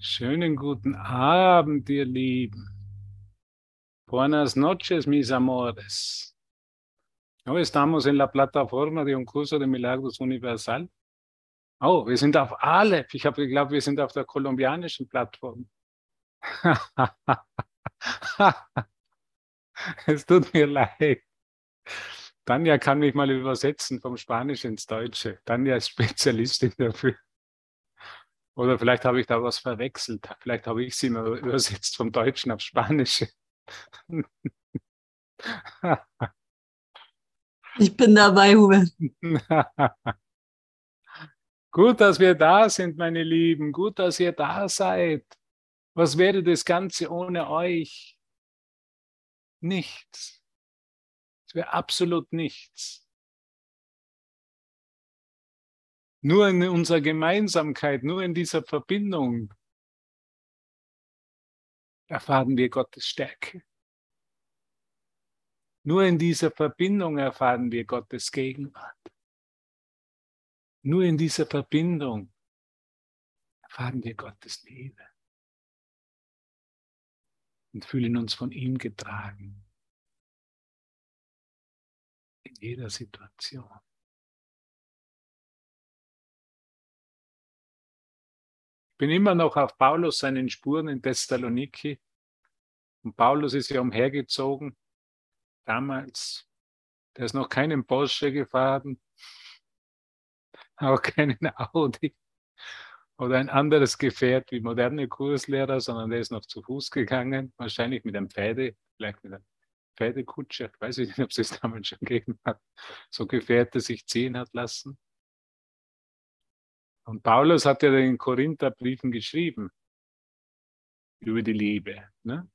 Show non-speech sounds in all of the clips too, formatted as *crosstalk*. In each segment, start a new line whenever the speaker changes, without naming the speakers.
Schönen guten Abend, ihr Lieben. Buenas noches, mis amores. Hoy estamos en la plataforma de un curso de Milagros Universal. Oh, wir sind auf alle. Ich habe geglaubt, wir sind auf der kolumbianischen Plattform. *laughs* es tut mir leid. Tanja kann mich mal übersetzen vom Spanisch ins Deutsche. Tanja ist Spezialistin dafür. Oder vielleicht habe ich da was verwechselt. Vielleicht habe ich sie mal *laughs* übersetzt vom Deutschen auf Spanische. *laughs*
Ich bin dabei, Hubert. *laughs*
Gut, dass wir da sind, meine Lieben. Gut, dass ihr da seid. Was wäre das Ganze ohne euch? Nichts. Es wäre absolut nichts. Nur in unserer Gemeinsamkeit, nur in dieser Verbindung erfahren wir Gottes Stärke. Nur in dieser Verbindung erfahren wir Gottes Gegenwart. Nur in dieser Verbindung erfahren wir Gottes Liebe und fühlen uns von ihm getragen. In jeder Situation. Bin immer noch auf Paulus seinen Spuren in Thessaloniki. Und Paulus ist ja umhergezogen, damals. Der ist noch keinen Porsche gefahren, *laughs* auch keinen Audi oder ein anderes Gefährt wie moderne Kurslehrer, sondern der ist noch zu Fuß gegangen, wahrscheinlich mit einem Pferde, vielleicht mit einer Pferdekutsche, ich weiß nicht, *laughs* ob es es damals schon gegeben hat, so Gefährte sich ziehen hat lassen. Und Paulus hat ja den Korintherbriefen geschrieben über die Liebe. Ne?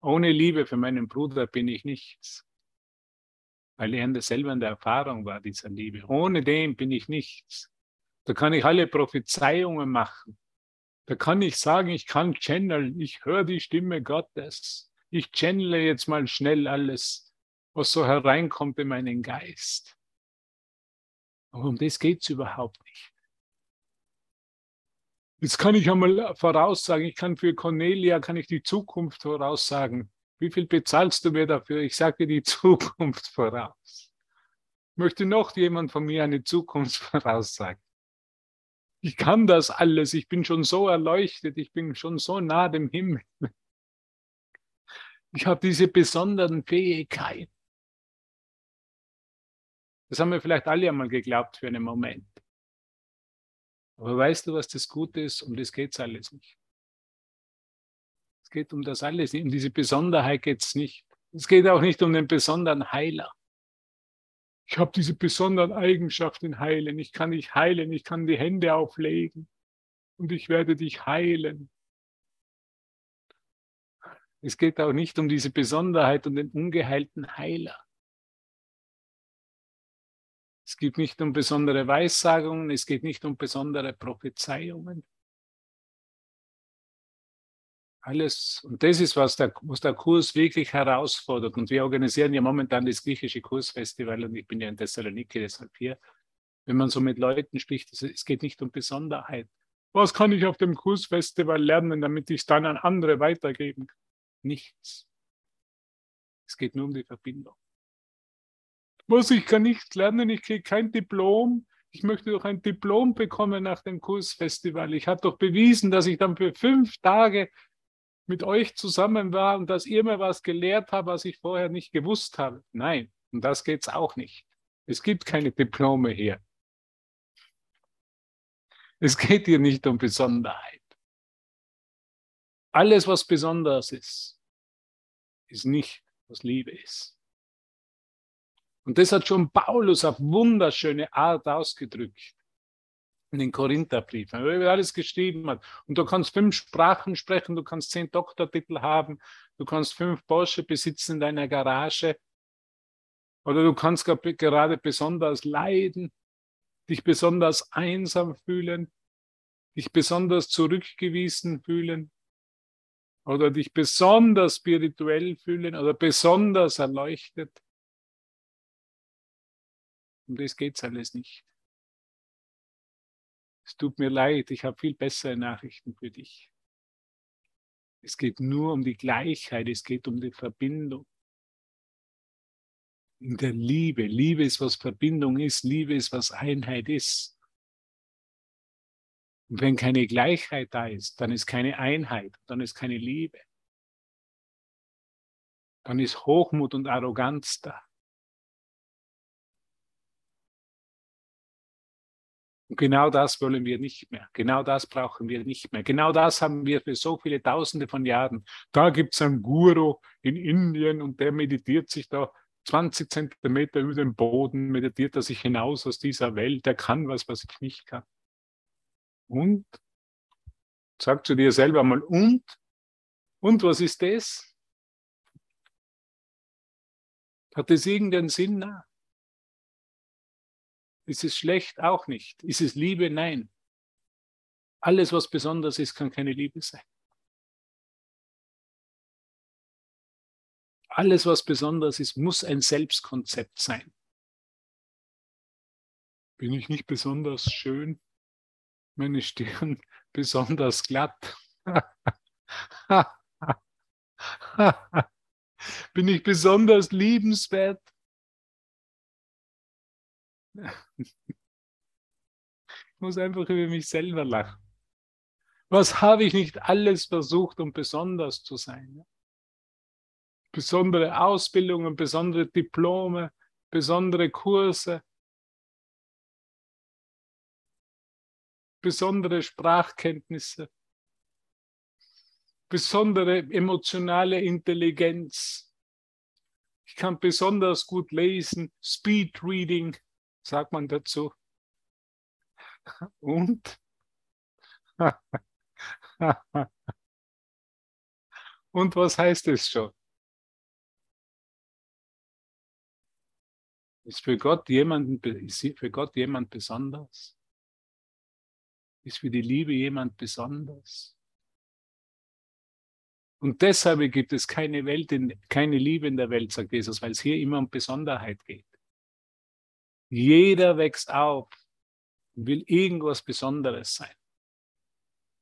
Ohne Liebe für meinen Bruder bin ich nichts. Weil er selber in der Erfahrung war, dieser Liebe. Ohne den bin ich nichts. Da kann ich alle Prophezeiungen machen. Da kann ich sagen, ich kann channeln, ich höre die Stimme Gottes. Ich channele jetzt mal schnell alles, was so hereinkommt in meinen Geist. Aber um das geht es überhaupt nicht. Jetzt kann ich einmal voraussagen, ich kann für Cornelia, kann ich die Zukunft voraussagen. Wie viel bezahlst du mir dafür? Ich sage die *laughs* Zukunft voraus. Möchte noch jemand von mir eine Zukunft *laughs* voraussagen? Ich kann das alles. Ich bin schon so erleuchtet. Ich bin schon so nah dem Himmel. Ich habe diese besonderen Fähigkeiten. Das haben wir vielleicht alle einmal geglaubt für einen Moment. Aber weißt du, was das Gute ist? Um das geht es alles nicht. Es geht um das alles. Um diese Besonderheit geht es nicht. Es geht auch nicht um den besonderen Heiler. Ich habe diese besonderen Eigenschaften heilen. Ich kann dich heilen. Ich kann die Hände auflegen. Und ich werde dich heilen. Es geht auch nicht um diese Besonderheit und den ungeheilten Heiler. Es geht nicht um besondere Weissagungen, es geht nicht um besondere Prophezeiungen. Alles, und das ist, was der, was der Kurs wirklich herausfordert. Und wir organisieren ja momentan das griechische Kursfestival und ich bin ja in Thessaloniki deshalb hier. Wenn man so mit Leuten spricht, es geht nicht um Besonderheit. Was kann ich auf dem Kursfestival lernen, damit ich es dann an andere weitergeben kann? Nichts. Es geht nur um die Verbindung. Was, ich kann nichts lernen, ich kriege kein Diplom. Ich möchte doch ein Diplom bekommen nach dem Kursfestival. Ich habe doch bewiesen, dass ich dann für fünf Tage mit euch zusammen war und dass ihr mir was gelehrt habt, was ich vorher nicht gewusst habe. Nein, und das geht es auch nicht. Es gibt keine Diplome hier. Es geht hier nicht um Besonderheit. Alles, was besonders ist, ist nicht, was Liebe ist. Und das hat schon Paulus auf wunderschöne Art ausgedrückt in den Korintherbriefen, weil er alles geschrieben hat. Und du kannst fünf Sprachen sprechen, du kannst zehn Doktortitel haben, du kannst fünf Porsche besitzen in deiner Garage oder du kannst gerade besonders leiden, dich besonders einsam fühlen, dich besonders zurückgewiesen fühlen oder dich besonders spirituell fühlen oder besonders erleuchtet. Um das geht es alles nicht. Es tut mir leid, ich habe viel bessere Nachrichten für dich. Es geht nur um die Gleichheit, es geht um die Verbindung. In der Liebe. Liebe ist, was Verbindung ist. Liebe ist, was Einheit ist. Und wenn keine Gleichheit da ist, dann ist keine Einheit, dann ist keine Liebe. Dann ist Hochmut und Arroganz da. Und genau das wollen wir nicht mehr. Genau das brauchen wir nicht mehr. Genau das haben wir für so viele Tausende von Jahren. Da gibt es einen Guru in Indien und der meditiert sich da 20 Zentimeter über den Boden, meditiert er sich hinaus aus dieser Welt. Der kann was, was ich nicht kann. Und? Sag zu dir selber mal, und? Und was ist das? Hat das irgendeinen Sinn? Na? Ist es schlecht? Auch nicht. Ist es Liebe? Nein. Alles, was besonders ist, kann keine Liebe sein. Alles, was besonders ist, muss ein Selbstkonzept sein. Bin ich nicht besonders schön? Meine Stirn *laughs* besonders glatt? *laughs* Bin ich besonders liebenswert? *laughs* Ich muss einfach über mich selber lachen. Was habe ich nicht alles versucht, um besonders zu sein? Besondere Ausbildungen, besondere Diplome, besondere Kurse, besondere Sprachkenntnisse, besondere emotionale Intelligenz. Ich kann besonders gut lesen, Speed Reading, sagt man dazu. Und? *laughs* Und was heißt es schon? Ist für Gott, jemanden, ist für Gott jemand besonders? Ist für die Liebe jemand besonders? Und deshalb gibt es keine Welt, in, keine Liebe in der Welt, sagt Jesus, weil es hier immer um Besonderheit geht. Jeder wächst auf und will irgendwas Besonderes sein.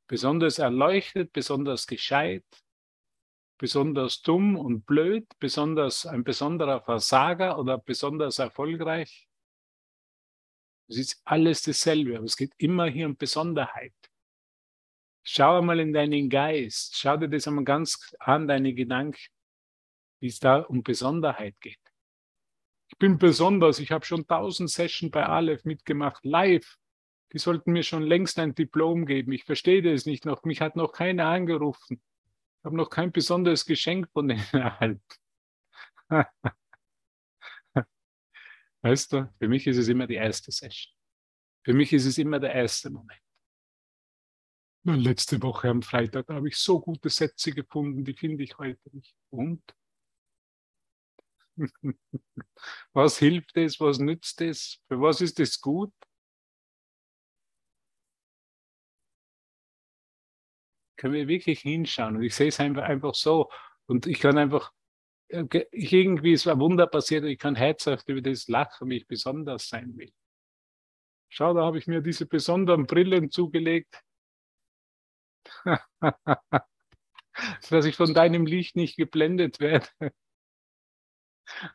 Besonders erleuchtet, besonders gescheit, besonders dumm und blöd, besonders ein besonderer Versager oder besonders erfolgreich. Es ist alles dasselbe, aber es geht immer hier um Besonderheit. Schau einmal in deinen Geist, schau dir das einmal ganz an, deine Gedanken, wie es da um Besonderheit geht ich bin besonders, ich habe schon tausend Sessions bei Aleph mitgemacht, live. Die sollten mir schon längst ein Diplom geben. Ich verstehe das nicht noch. Mich hat noch keiner angerufen. Ich habe noch kein besonderes Geschenk von denen *laughs* erhalten. weißt du, für mich ist es immer die erste Session. Für mich ist es immer der erste Moment. letzte Woche am Freitag habe ich so gute Sätze gefunden, die finde ich heute nicht. Und? *laughs* Was hilft es? Was nützt es? Für was ist es gut? Können wir wirklich hinschauen? Und ich sehe es einfach, einfach so. Und ich kann einfach, äh, irgendwie ist ein Wunder passiert und ich kann herzhaft über das lachen, wie ich besonders sein will. Schau, da habe ich mir diese besonderen Brillen zugelegt. *laughs* dass ich von deinem Licht nicht geblendet werde.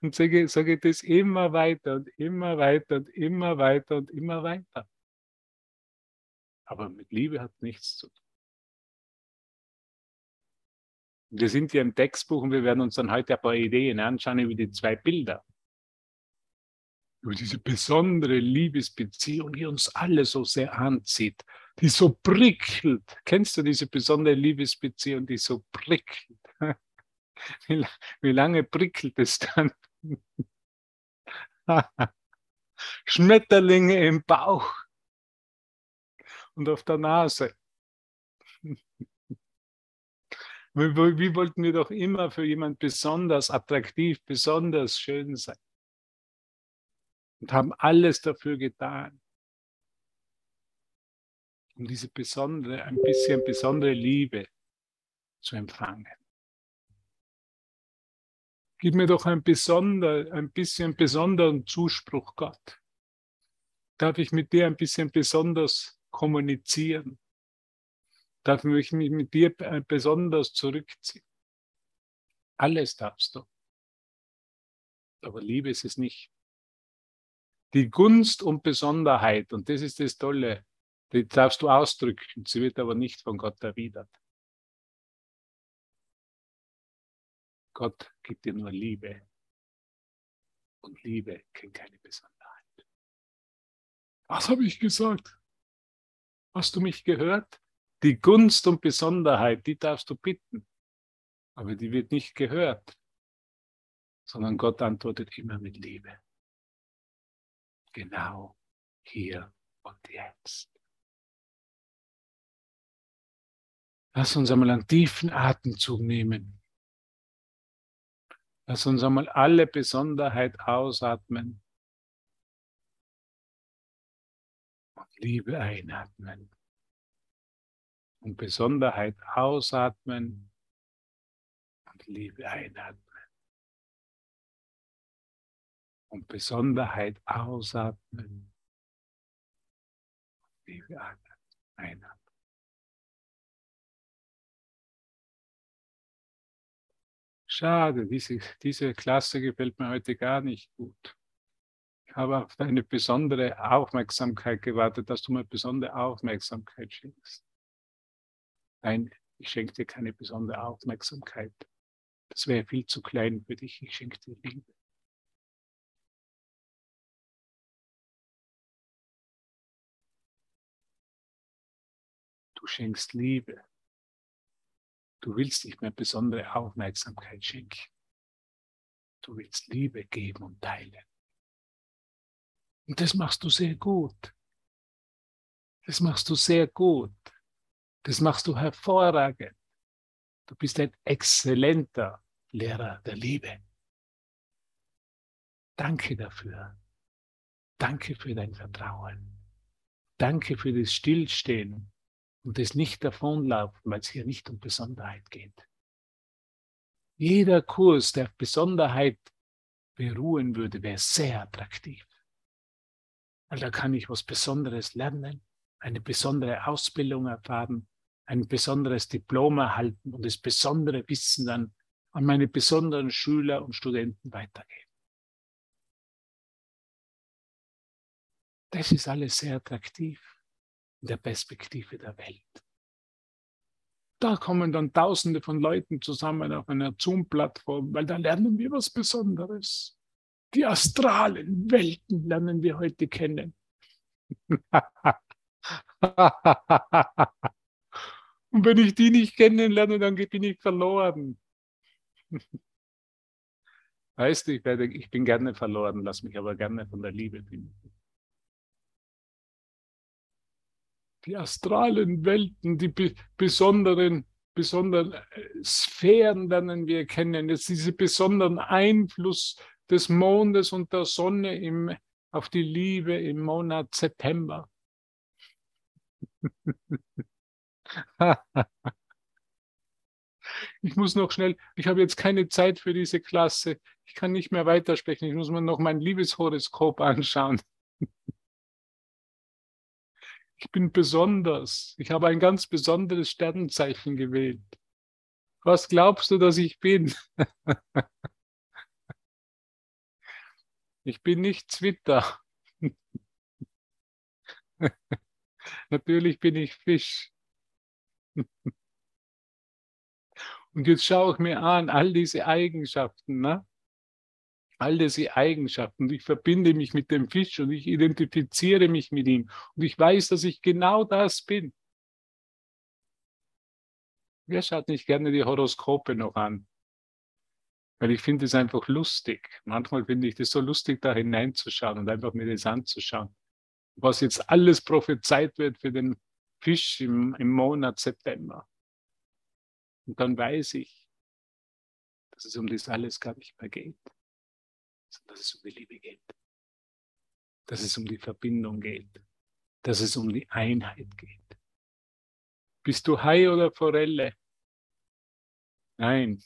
Und sage, sage das immer weiter und immer weiter und immer weiter und immer weiter. Aber mit Liebe hat nichts zu tun. Wir sind hier im Textbuch und wir werden uns dann heute ein paar Ideen anschauen über die zwei Bilder. Über diese besondere Liebesbeziehung, die uns alle so sehr anzieht, die so prickelt. Kennst du diese besondere Liebesbeziehung, die so prickelt? *laughs* *laughs* Wie, wie lange prickelt es dann? *laughs* Schmetterlinge im Bauch und auf der Nase. *laughs* Wie wollten wir doch immer für jemand besonders attraktiv, besonders schön sein? Und haben alles dafür getan, um diese besondere, ein bisschen besondere Liebe zu empfangen. Gib mir doch ein, besonder, ein bisschen besonderen Zuspruch, Gott. Darf ich mit dir ein bisschen besonders kommunizieren? Darf ich mich mit dir besonders zurückziehen? Alles darfst du. Aber Liebe ist es nicht. Die Gunst und Besonderheit, und das ist das Tolle, die darfst du ausdrücken, sie wird aber nicht von Gott erwidert. Gott gibt dir nur Liebe. Und Liebe kennt keine Besonderheit. Was habe ich gesagt? Hast du mich gehört? Die Gunst und Besonderheit, die darfst du bitten. Aber die wird nicht gehört, sondern Gott antwortet immer mit Liebe. Genau hier und jetzt. Lass uns einmal einen tiefen Atemzug nehmen. Lass uns einmal alle Besonderheit ausatmen. Und Liebe einatmen. Und Besonderheit ausatmen. Und Liebe einatmen. Und Besonderheit ausatmen. Und Liebe einatmen. Schade, diese, diese Klasse gefällt mir heute gar nicht gut. Ich habe auf deine besondere Aufmerksamkeit gewartet, dass du mir besondere Aufmerksamkeit schenkst. Nein, ich schenke dir keine besondere Aufmerksamkeit. Das wäre viel zu klein für dich. Ich schenke dir Liebe. Du schenkst Liebe. Du willst nicht mehr besondere Aufmerksamkeit schenken. Du willst Liebe geben und teilen. Und das machst du sehr gut. Das machst du sehr gut. Das machst du hervorragend. Du bist ein exzellenter Lehrer der Liebe. Danke dafür. Danke für dein Vertrauen. Danke für das Stillstehen und es nicht davonlaufen, weil es hier nicht um Besonderheit geht. Jeder Kurs, der auf Besonderheit beruhen würde, wäre sehr attraktiv. Weil da kann ich was Besonderes lernen, eine besondere Ausbildung erfahren, ein besonderes Diplom erhalten und das besondere Wissen dann an meine besonderen Schüler und Studenten weitergeben. Das ist alles sehr attraktiv in der Perspektive der Welt. Da kommen dann Tausende von Leuten zusammen auf einer Zoom-Plattform, weil da lernen wir was Besonderes. Die astralen Welten lernen wir heute kennen. *laughs* Und wenn ich die nicht kennenlerne, dann bin ich verloren. *laughs* Weißt du, ich, werde, ich bin gerne verloren, lass mich aber gerne von der Liebe finden. Die astralen Welten, die besonderen, besonderen äh, Sphären lernen wir kennen, jetzt diese besonderen Einfluss des Mondes und der Sonne im, auf die Liebe im Monat September. *laughs* ich muss noch schnell, ich habe jetzt keine Zeit für diese Klasse. Ich kann nicht mehr weitersprechen. Ich muss mir noch mein Liebeshoroskop anschauen. *laughs* Ich bin besonders. Ich habe ein ganz besonderes Sternzeichen gewählt. Was glaubst du, dass ich bin? *laughs* ich bin nicht Zwitter. *laughs* Natürlich bin ich Fisch. *laughs* Und jetzt schaue ich mir an, all diese Eigenschaften. Ne? All diese Eigenschaften. Ich verbinde mich mit dem Fisch und ich identifiziere mich mit ihm. Und ich weiß, dass ich genau das bin. Wer schaut nicht gerne die Horoskope noch an? Weil ich finde es einfach lustig. Manchmal finde ich das so lustig, da hineinzuschauen und einfach mir das anzuschauen. Was jetzt alles prophezeit wird für den Fisch im, im Monat September. Und dann weiß ich, dass es um das alles gar nicht mehr geht dass es um die Liebe geht, dass es um die Verbindung geht, dass es um die Einheit geht. Bist du Hai oder Forelle? Nein,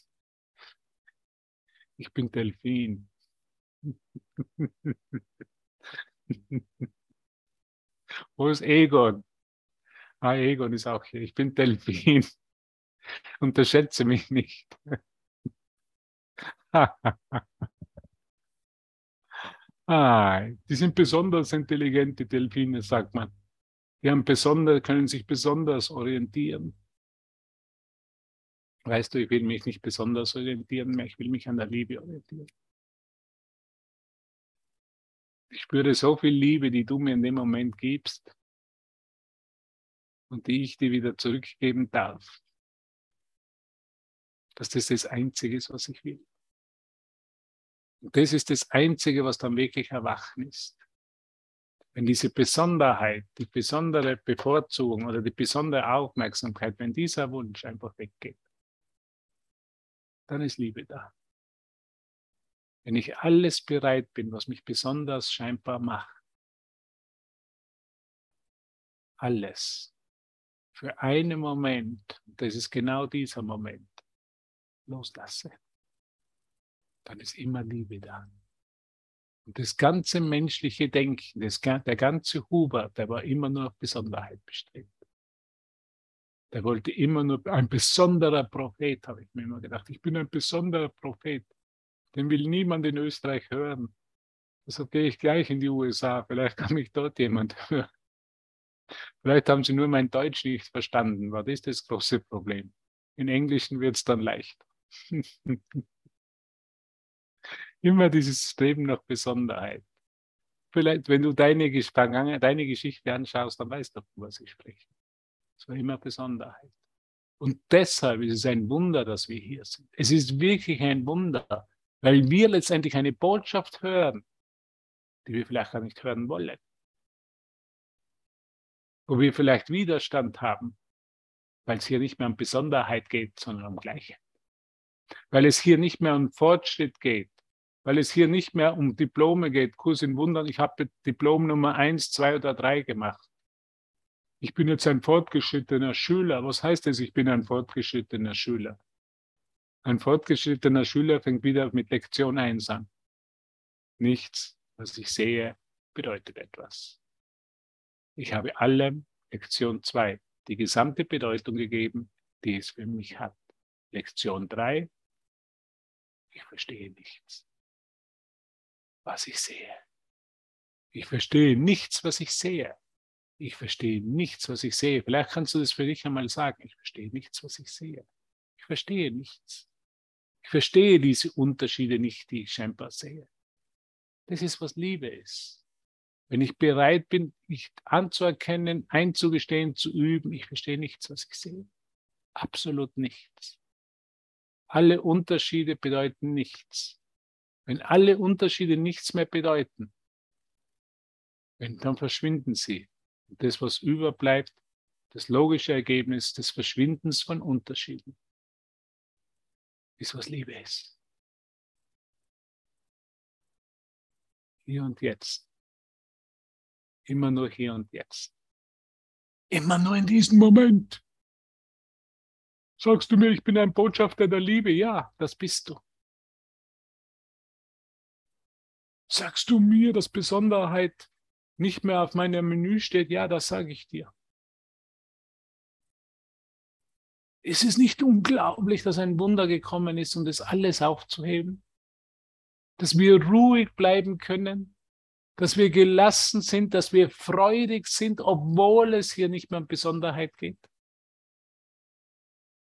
ich bin Delfin. *laughs* Wo ist Egon? Ah, Egon ist auch hier. Ich bin Delfin. Unterschätze mich nicht. *laughs* ah, die sind besonders intelligente Delfine, sagt man. Die haben besonders, können sich besonders orientieren. Weißt du, ich will mich nicht besonders orientieren mehr, ich will mich an der Liebe orientieren. Ich spüre so viel Liebe, die du mir in dem Moment gibst und die ich dir wieder zurückgeben darf. Dass das das Einzige ist, was ich will. Das ist das Einzige, was dann wirklich erwachen ist. Wenn diese Besonderheit, die besondere Bevorzugung oder die besondere Aufmerksamkeit, wenn dieser Wunsch einfach weggeht, dann ist Liebe da. Wenn ich alles bereit bin, was mich besonders scheinbar macht, alles für einen Moment, das ist genau dieser Moment, loslasse, dann ist immer Liebe da. Und das ganze menschliche Denken, das, der ganze Huber, der war immer nur auf Besonderheit bestrebt. Der wollte immer nur ein besonderer Prophet, habe ich mir immer gedacht. Ich bin ein besonderer Prophet. Den will niemand in Österreich hören. Deshalb gehe ich gleich in die USA. Vielleicht kann mich dort jemand *laughs* hören. Vielleicht haben sie nur mein Deutsch nicht verstanden. War das das große Problem? In Englischen wird es dann leicht. *laughs* Immer dieses Streben nach Besonderheit. Vielleicht, wenn du deine, deine Geschichte anschaust, dann weißt du, was ich spreche. Es war immer Besonderheit. Und deshalb ist es ein Wunder, dass wir hier sind. Es ist wirklich ein Wunder, weil wir letztendlich eine Botschaft hören, die wir vielleicht gar nicht hören wollen. Wo wir vielleicht Widerstand haben, weil es hier nicht mehr um Besonderheit geht, sondern um Gleichheit. Weil es hier nicht mehr um Fortschritt geht, weil es hier nicht mehr um Diplome geht, Kurs in Wundern. Ich habe Diplom Nummer eins, zwei oder drei gemacht. Ich bin jetzt ein fortgeschrittener Schüler. Was heißt es, ich bin ein fortgeschrittener Schüler? Ein fortgeschrittener Schüler fängt wieder mit Lektion 1 an. Nichts, was ich sehe, bedeutet etwas. Ich habe allem Lektion 2 die gesamte Bedeutung gegeben, die es für mich hat. Lektion 3, ich verstehe nichts, was ich sehe. Ich verstehe nichts, was ich sehe. Ich verstehe nichts, was ich sehe. Vielleicht kannst du das für dich einmal sagen. Ich verstehe nichts, was ich sehe. Ich verstehe nichts. Ich verstehe diese Unterschiede nicht, die ich scheinbar sehe. Das ist, was Liebe ist. Wenn ich bereit bin, mich anzuerkennen, einzugestehen, zu üben, ich verstehe nichts, was ich sehe. Absolut nichts. Alle Unterschiede bedeuten nichts. Wenn alle Unterschiede nichts mehr bedeuten, wenn, dann verschwinden sie. Und das, was überbleibt, das logische Ergebnis des Verschwindens von Unterschieden ist, was Liebe ist. Hier und jetzt. Immer nur hier und jetzt. Immer nur in diesem Moment. Sagst du mir, ich bin ein Botschafter der Liebe? Ja, das bist du. Sagst du mir, dass Besonderheit nicht mehr auf meinem Menü steht? Ja, das sage ich dir. Ist es nicht unglaublich, dass ein Wunder gekommen ist, um das alles aufzuheben? Dass wir ruhig bleiben können, dass wir gelassen sind, dass wir freudig sind, obwohl es hier nicht mehr um Besonderheit geht?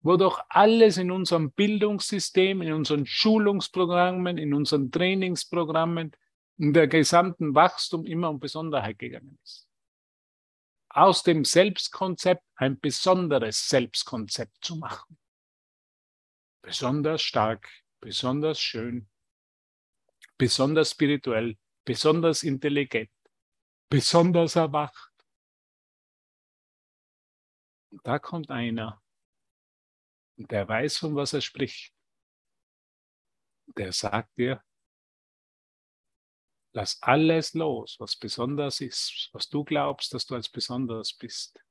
Wo doch alles in unserem Bildungssystem, in unseren Schulungsprogrammen, in unseren Trainingsprogrammen, in der gesamten Wachstum immer um Besonderheit gegangen ist aus dem Selbstkonzept ein besonderes Selbstkonzept zu machen. Besonders stark, besonders schön, besonders spirituell, besonders intelligent, besonders erwacht. Und da kommt einer, der weiß, von was er spricht. Der sagt dir, Lass alles los, was besonders ist, was du glaubst, dass du als besonders bist.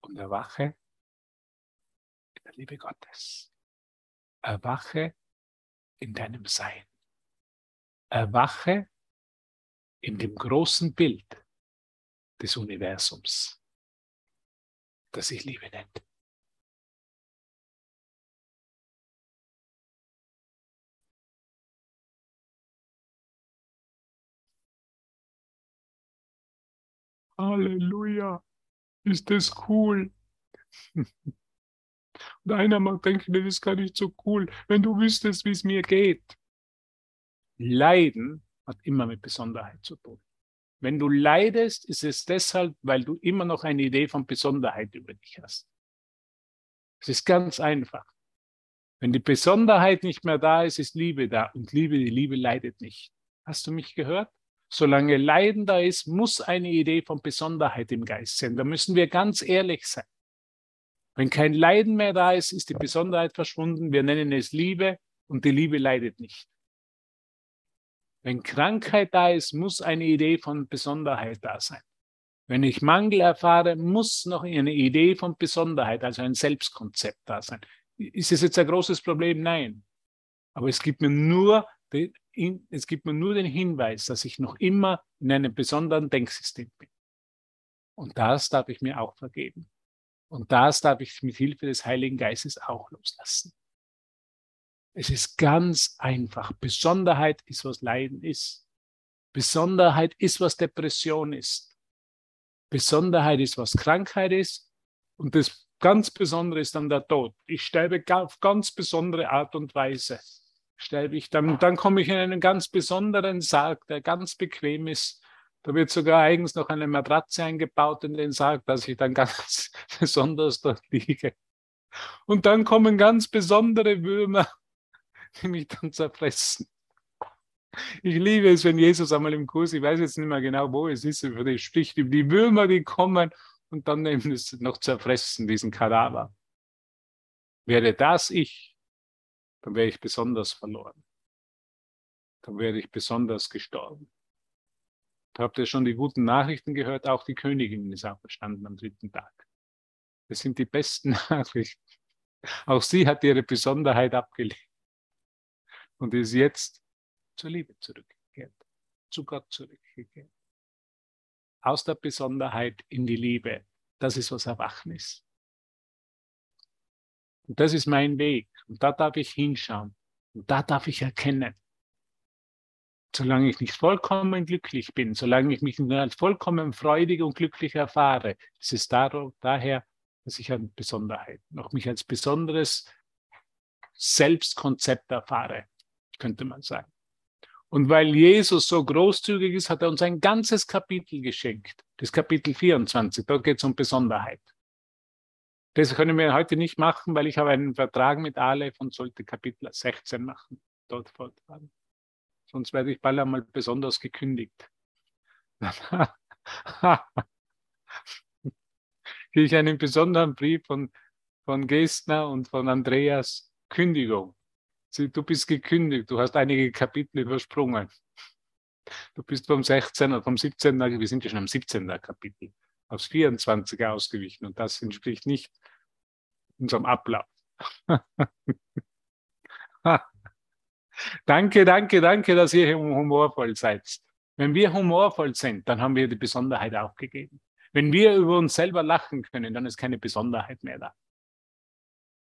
Und erwache in der Liebe Gottes. Erwache in deinem Sein. Erwache in dem großen Bild des Universums. das sich Liebe nennt. Halleluja, ist das cool. *laughs* Und einer mag denken, das ist gar nicht so cool, wenn du wüsstest, wie es mir geht. Leiden hat immer mit Besonderheit zu tun. Wenn du leidest, ist es deshalb, weil du immer noch eine Idee von Besonderheit über dich hast. Es ist ganz einfach. Wenn die Besonderheit nicht mehr da ist, ist Liebe da. Und Liebe, die Liebe leidet nicht. Hast du mich gehört? Solange Leiden da ist, muss eine Idee von Besonderheit im Geist sein. Da müssen wir ganz ehrlich sein. Wenn kein Leiden mehr da ist, ist die Besonderheit verschwunden. Wir nennen es Liebe und die Liebe leidet nicht. Wenn Krankheit da ist, muss eine Idee von Besonderheit da sein. Wenn ich Mangel erfahre, muss noch eine Idee von Besonderheit, also ein Selbstkonzept da sein. Ist es jetzt ein großes Problem? Nein. Aber es gibt mir nur es gibt mir nur den Hinweis, dass ich noch immer in einem besonderen Denksystem bin. Und das darf ich mir auch vergeben. Und das darf ich mit Hilfe des Heiligen Geistes auch loslassen. Es ist ganz einfach. Besonderheit ist, was Leiden ist. Besonderheit ist, was Depression ist. Besonderheit ist, was Krankheit ist. Und das ganz Besondere ist dann der Tod. Ich sterbe auf ganz besondere Art und Weise sterbe ich. Dann, dann komme ich in einen ganz besonderen Sarg, der ganz bequem ist. Da wird sogar eigens noch eine Matratze eingebaut in den Sarg, dass ich dann *laughs* ganz besonders dort liege. Und dann kommen ganz besondere Würmer, *laughs* die mich dann zerfressen. Ich liebe es, wenn Jesus einmal im Kurs, ich weiß jetzt nicht mehr genau, wo es ist, über die spricht, über die Würmer, die kommen und dann nehmen es noch zerfressen, diesen Kadaver. Wäre das ich, dann wäre ich besonders verloren. Dann wäre ich besonders gestorben. Habt ihr schon die guten Nachrichten gehört? Auch die Königin ist auferstanden am dritten Tag. Das sind die besten *laughs* Nachrichten. Auch sie hat ihre Besonderheit abgelegt und ist jetzt zur Liebe zurückgekehrt, zu Gott zurückgekehrt. Aus der Besonderheit in die Liebe. Das ist, was Erwachen ist. Und das ist mein Weg. Und da darf ich hinschauen. Und da darf ich erkennen. Solange ich nicht vollkommen glücklich bin, solange ich mich nicht als vollkommen freudig und glücklich erfahre, ist es daher, dass ich eine Besonderheit, noch mich als besonderes Selbstkonzept erfahre, könnte man sagen. Und weil Jesus so großzügig ist, hat er uns ein ganzes Kapitel geschenkt. Das Kapitel 24, dort geht es um Besonderheit. Das können wir heute nicht machen, weil ich habe einen Vertrag mit Aleph und sollte Kapitel 16 machen, dort fortfahren. Sonst werde ich bald einmal besonders gekündigt. *laughs* Kriege ich einen besonderen Brief von, von Gestner und von Andreas Kündigung. Sie, du bist gekündigt, du hast einige Kapitel übersprungen. Du bist vom 16. oder vom 17. Wir sind ja schon am 17. Kapitel aufs 24 ausgewichen und das entspricht nicht unserem Ablauf. *laughs* danke, danke, danke, dass ihr humorvoll seid. Wenn wir humorvoll sind, dann haben wir die Besonderheit aufgegeben. Wenn wir über uns selber lachen können, dann ist keine Besonderheit mehr da.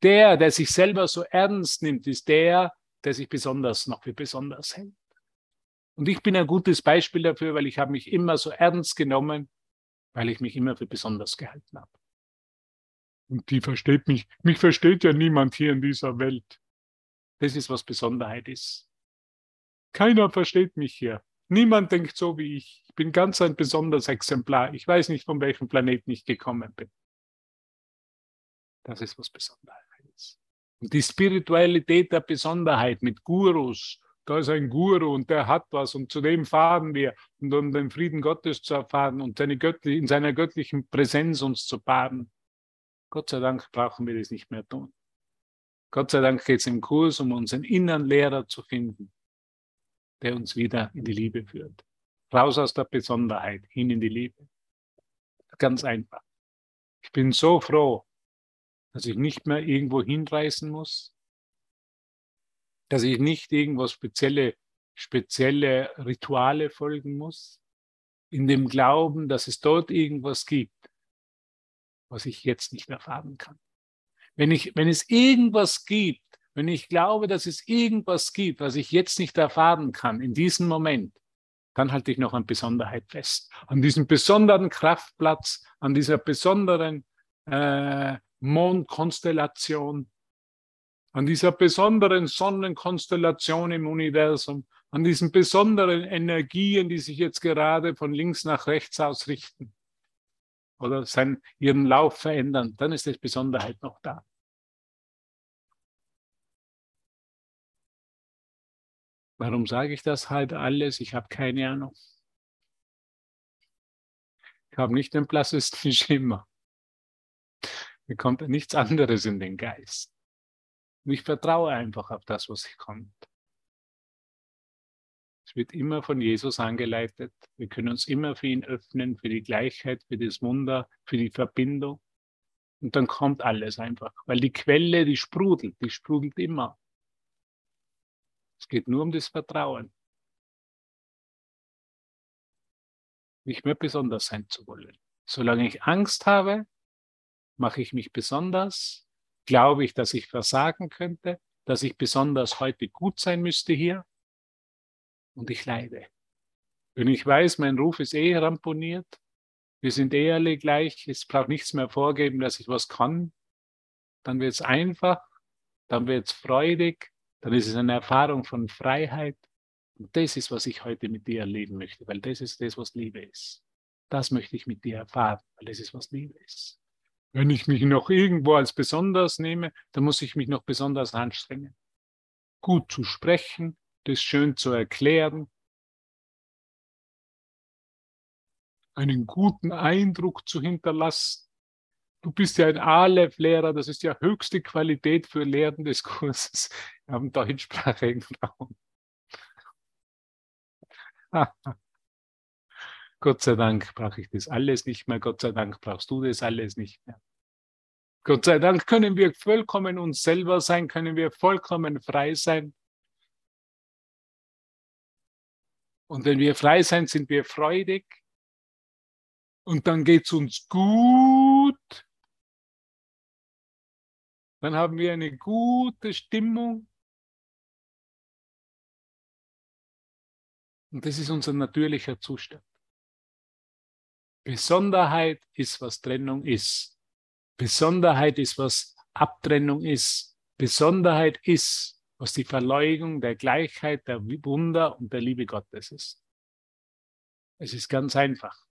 Der, der sich selber so ernst nimmt, ist der, der sich besonders noch für besonders hält. Und ich bin ein gutes Beispiel dafür, weil ich habe mich immer so ernst genommen, weil ich mich immer für besonders gehalten habe. Und die versteht mich, mich versteht ja niemand hier in dieser Welt. Das ist, was Besonderheit ist. Keiner versteht mich hier. Niemand denkt so wie ich. Ich bin ganz ein besonderes Exemplar. Ich weiß nicht, von welchem Planeten ich gekommen bin. Das ist, was Besonderheit ist. Und die Spiritualität der Besonderheit mit Gurus da ist ein Guru und der hat was und zu dem fahren wir, und um den Frieden Gottes zu erfahren und seine Göttlich, in seiner göttlichen Präsenz uns zu baden. Gott sei Dank brauchen wir das nicht mehr tun. Gott sei Dank geht es im Kurs, um unseren inneren Lehrer zu finden, der uns wieder in die Liebe führt. Raus aus der Besonderheit, hin in die Liebe. Ganz einfach. Ich bin so froh, dass ich nicht mehr irgendwo hinreisen muss, dass ich nicht irgendwo spezielle, spezielle Rituale folgen muss, in dem Glauben, dass es dort irgendwas gibt, was ich jetzt nicht erfahren kann. Wenn, ich, wenn es irgendwas gibt, wenn ich glaube, dass es irgendwas gibt, was ich jetzt nicht erfahren kann, in diesem Moment, dann halte ich noch an Besonderheit fest. An diesem besonderen Kraftplatz, an dieser besonderen äh, Mondkonstellation, an dieser besonderen Sonnenkonstellation im Universum, an diesen besonderen Energien, die sich jetzt gerade von links nach rechts ausrichten oder seinen, ihren Lauf verändern, dann ist die Besonderheit noch da. Warum sage ich das halt alles? Ich habe keine Ahnung. Ich habe nicht den blassesten *laughs* Schimmer. Mir kommt nichts anderes in den Geist. Und ich vertraue einfach auf das, was kommt. Es wird immer von Jesus angeleitet. Wir können uns immer für ihn öffnen, für die Gleichheit, für das Wunder, für die Verbindung. Und dann kommt alles einfach. Weil die Quelle, die sprudelt, die sprudelt immer. Es geht nur um das Vertrauen. Nicht mehr besonders sein zu wollen. Solange ich Angst habe, mache ich mich besonders, glaube ich, dass ich versagen könnte, dass ich besonders heute gut sein müsste hier und ich leide. Wenn ich weiß, mein Ruf ist eh ramponiert, wir sind eh alle gleich, es braucht nichts mehr vorgeben, dass ich was kann, dann wird es einfach, dann wird es freudig, dann ist es eine Erfahrung von Freiheit. Und das ist, was ich heute mit dir erleben möchte, weil das ist das, was Liebe ist. Das möchte ich mit dir erfahren, weil das ist, was Liebe ist. Wenn ich mich noch irgendwo als besonders nehme, dann muss ich mich noch besonders anstrengen. Gut zu sprechen, das schön zu erklären, einen guten Eindruck zu hinterlassen. Du bist ja ein Aleph-Lehrer, das ist ja höchste Qualität für Lehren des Kurses *laughs* am deutschsprachigen Raum. *laughs* Gott sei Dank brauche ich das alles nicht mehr. Gott sei Dank brauchst du das alles nicht mehr. Gott sei Dank können wir vollkommen uns selber sein, können wir vollkommen frei sein. Und wenn wir frei sein, sind wir freudig. Und dann geht es uns gut dann haben wir eine gute Stimmung. Und das ist unser natürlicher Zustand. Besonderheit ist, was Trennung ist. Besonderheit ist, was Abtrennung ist. Besonderheit ist, was die Verleugnung der Gleichheit, der Wunder und der Liebe Gottes ist. Es ist ganz einfach.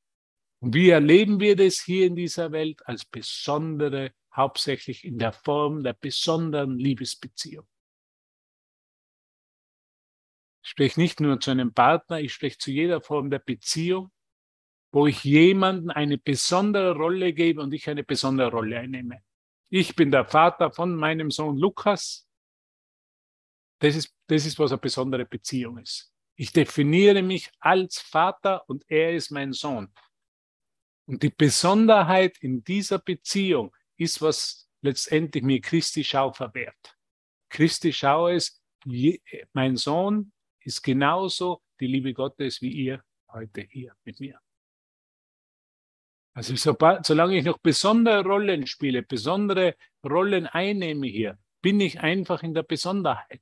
Und wie erleben wir das hier in dieser Welt als besondere hauptsächlich in der Form der besonderen Liebesbeziehung. Ich spreche nicht nur zu einem Partner, ich spreche zu jeder Form der Beziehung, wo ich jemanden eine besondere Rolle gebe und ich eine besondere Rolle einnehme. Ich bin der Vater von meinem Sohn Lukas. Das ist, das ist, was eine besondere Beziehung ist. Ich definiere mich als Vater und er ist mein Sohn. Und die Besonderheit in dieser Beziehung ist, was letztendlich mir Christi Schau verwehrt. Christi Schau ist, mein Sohn ist genauso die Liebe Gottes wie ihr heute hier mit mir. Also sobald, solange ich noch besondere Rollen spiele, besondere Rollen einnehme hier, bin ich einfach in der Besonderheit,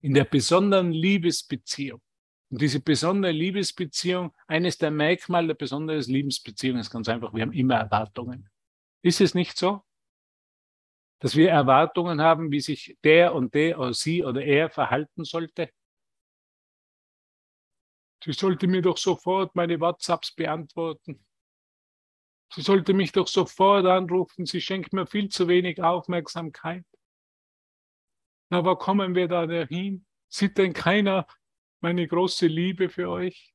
in der besonderen Liebesbeziehung. Und diese besondere Liebesbeziehung, eines der Merkmale der besonderen Liebesbeziehung ist ganz einfach, wir haben immer Erwartungen. Ist es nicht so? Dass wir Erwartungen haben, wie sich der und der oder sie oder er verhalten sollte? Sie sollte mir doch sofort meine WhatsApps beantworten. Sie sollte mich doch sofort anrufen. Sie schenkt mir viel zu wenig Aufmerksamkeit. Aber kommen wir da dahin? Sieht denn keiner meine große Liebe für euch?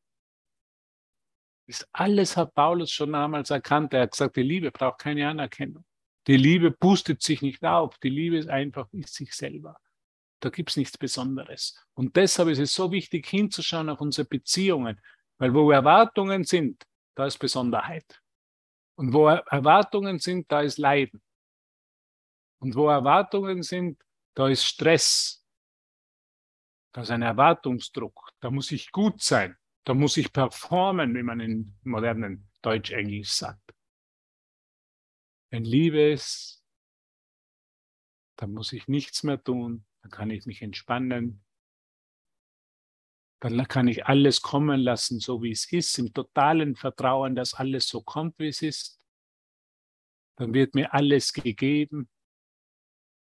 Das alles hat Paulus schon damals erkannt. Er hat gesagt, die Liebe braucht keine Anerkennung. Die Liebe boostet sich nicht auf. Die Liebe ist einfach ist sich selber. Da gibt es nichts Besonderes. Und deshalb ist es so wichtig, hinzuschauen auf unsere Beziehungen. Weil wo Erwartungen sind, da ist Besonderheit. Und wo Erwartungen sind, da ist Leiden. Und wo Erwartungen sind, da ist Stress. Da ist ein Erwartungsdruck. Da muss ich gut sein. Da muss ich performen, wie man in modernen Deutsch-Englisch sagt. Wenn Liebe ist, dann muss ich nichts mehr tun, dann kann ich mich entspannen, dann kann ich alles kommen lassen, so wie es ist, im totalen Vertrauen, dass alles so kommt, wie es ist. Dann wird mir alles gegeben.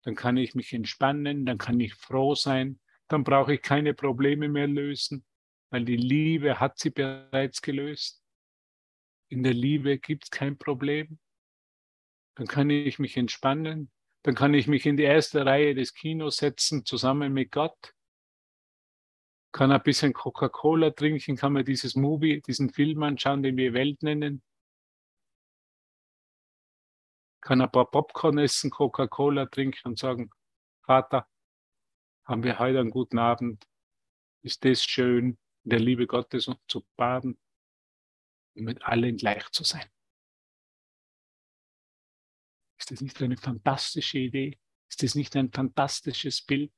Dann kann ich mich entspannen, dann kann ich froh sein, dann brauche ich keine Probleme mehr lösen, weil die Liebe hat sie bereits gelöst. In der Liebe gibt es kein Problem. Dann kann ich mich entspannen, dann kann ich mich in die erste Reihe des Kinos setzen, zusammen mit Gott kann ein bisschen Coca-Cola trinken, kann man dieses Movie, diesen Film anschauen, den wir Welt nennen. Kann ein paar Popcorn essen, Coca-Cola trinken und sagen, Vater, haben wir heute einen guten Abend? Ist das schön, in der Liebe Gottes zu baden und mit allen gleich zu sein? Ist das nicht eine fantastische Idee? Ist das nicht ein fantastisches Bild?